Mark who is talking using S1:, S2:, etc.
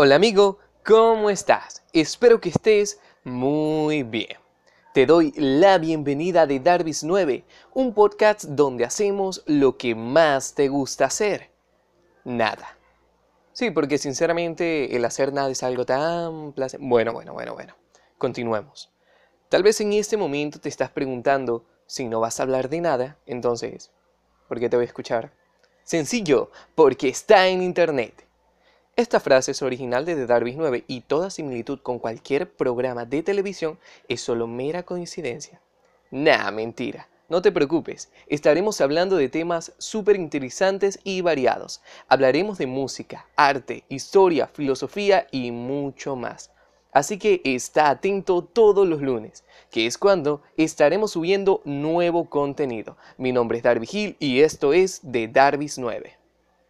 S1: Hola amigo, ¿cómo estás? Espero que estés muy bien. Te doy la bienvenida de Darvis 9, un podcast donde hacemos lo que más te gusta hacer. Nada. Sí, porque sinceramente el hacer nada es algo tan placentero. Bueno, bueno, bueno, bueno. Continuemos. Tal vez en este momento te estás preguntando si no vas a hablar de nada, entonces, ¿por qué te voy a escuchar? Sencillo, porque está en internet. Esta frase es original de The Darby 9 y toda similitud con cualquier programa de televisión es solo mera coincidencia. Nah, mentira. No te preocupes, estaremos hablando de temas súper interesantes y variados. Hablaremos de música, arte, historia, filosofía y mucho más. Así que está atento todos los lunes, que es cuando estaremos subiendo nuevo contenido. Mi nombre es Darby Hill y esto es The Darby's 9.